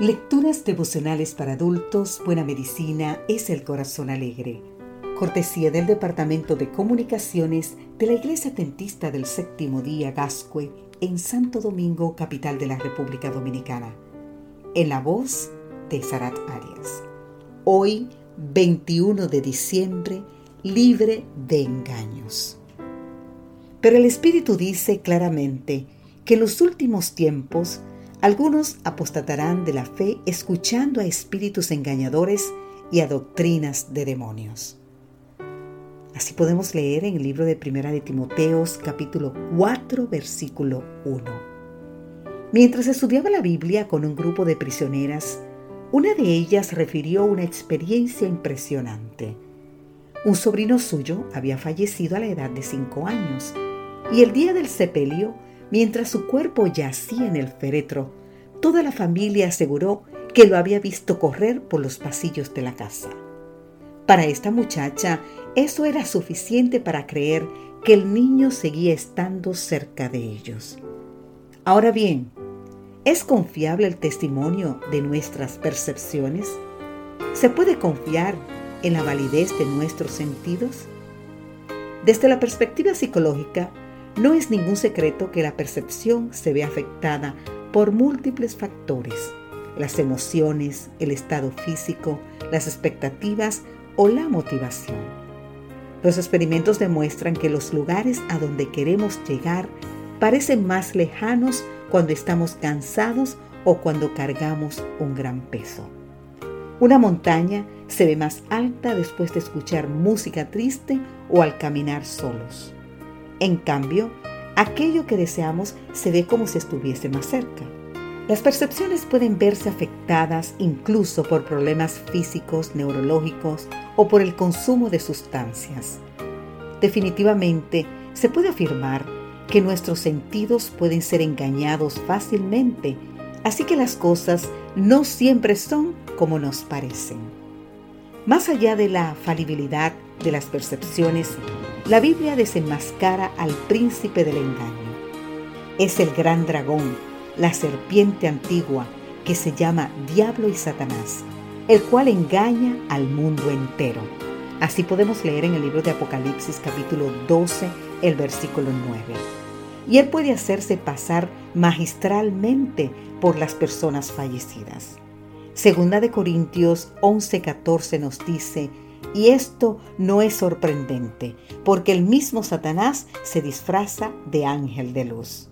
Lecturas devocionales para adultos, Buena Medicina es el Corazón Alegre. Cortesía del Departamento de Comunicaciones de la Iglesia Tentista del Séptimo Día Gascue en Santo Domingo, capital de la República Dominicana. En la voz de Sarat Arias. Hoy, 21 de diciembre, libre de engaños. Pero el Espíritu dice claramente que en los últimos tiempos algunos apostatarán de la fe escuchando a espíritus engañadores y a doctrinas de demonios. Así podemos leer en el libro de Primera de Timoteos capítulo 4 versículo 1. Mientras estudiaba la Biblia con un grupo de prisioneras, una de ellas refirió una experiencia impresionante. Un sobrino suyo había fallecido a la edad de cinco años y el día del sepelio Mientras su cuerpo yacía en el féretro, toda la familia aseguró que lo había visto correr por los pasillos de la casa. Para esta muchacha, eso era suficiente para creer que el niño seguía estando cerca de ellos. Ahora bien, ¿es confiable el testimonio de nuestras percepciones? ¿Se puede confiar en la validez de nuestros sentidos? Desde la perspectiva psicológica, no es ningún secreto que la percepción se ve afectada por múltiples factores, las emociones, el estado físico, las expectativas o la motivación. Los experimentos demuestran que los lugares a donde queremos llegar parecen más lejanos cuando estamos cansados o cuando cargamos un gran peso. Una montaña se ve más alta después de escuchar música triste o al caminar solos. En cambio, aquello que deseamos se ve como si estuviese más cerca. Las percepciones pueden verse afectadas incluso por problemas físicos, neurológicos o por el consumo de sustancias. Definitivamente, se puede afirmar que nuestros sentidos pueden ser engañados fácilmente, así que las cosas no siempre son como nos parecen. Más allá de la falibilidad de las percepciones, la Biblia desenmascara al príncipe del engaño. Es el gran dragón, la serpiente antigua, que se llama Diablo y Satanás, el cual engaña al mundo entero. Así podemos leer en el libro de Apocalipsis capítulo 12, el versículo 9. Y él puede hacerse pasar magistralmente por las personas fallecidas. Segunda de Corintios 11:14 nos dice, y esto no es sorprendente, porque el mismo Satanás se disfraza de ángel de luz.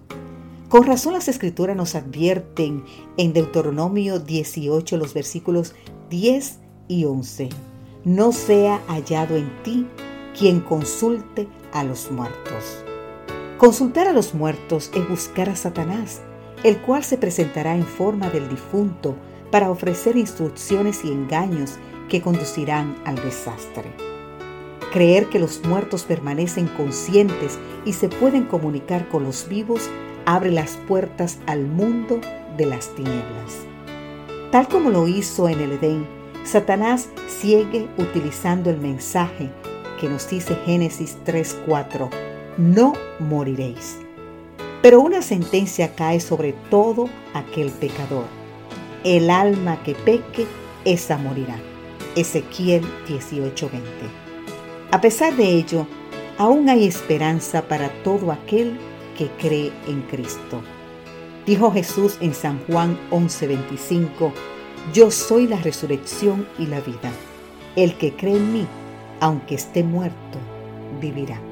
Con razón las escrituras nos advierten en Deuteronomio 18 los versículos 10 y 11. No sea hallado en ti quien consulte a los muertos. Consultar a los muertos es buscar a Satanás, el cual se presentará en forma del difunto para ofrecer instrucciones y engaños que conducirán al desastre. Creer que los muertos permanecen conscientes y se pueden comunicar con los vivos abre las puertas al mundo de las tinieblas. Tal como lo hizo en el Edén, Satanás sigue utilizando el mensaje que nos dice Génesis 3:4, no moriréis. Pero una sentencia cae sobre todo aquel pecador. El alma que peque, esa morirá. Ezequiel 18:20. A pesar de ello, aún hay esperanza para todo aquel que cree en Cristo. Dijo Jesús en San Juan 11:25, Yo soy la resurrección y la vida. El que cree en mí, aunque esté muerto, vivirá.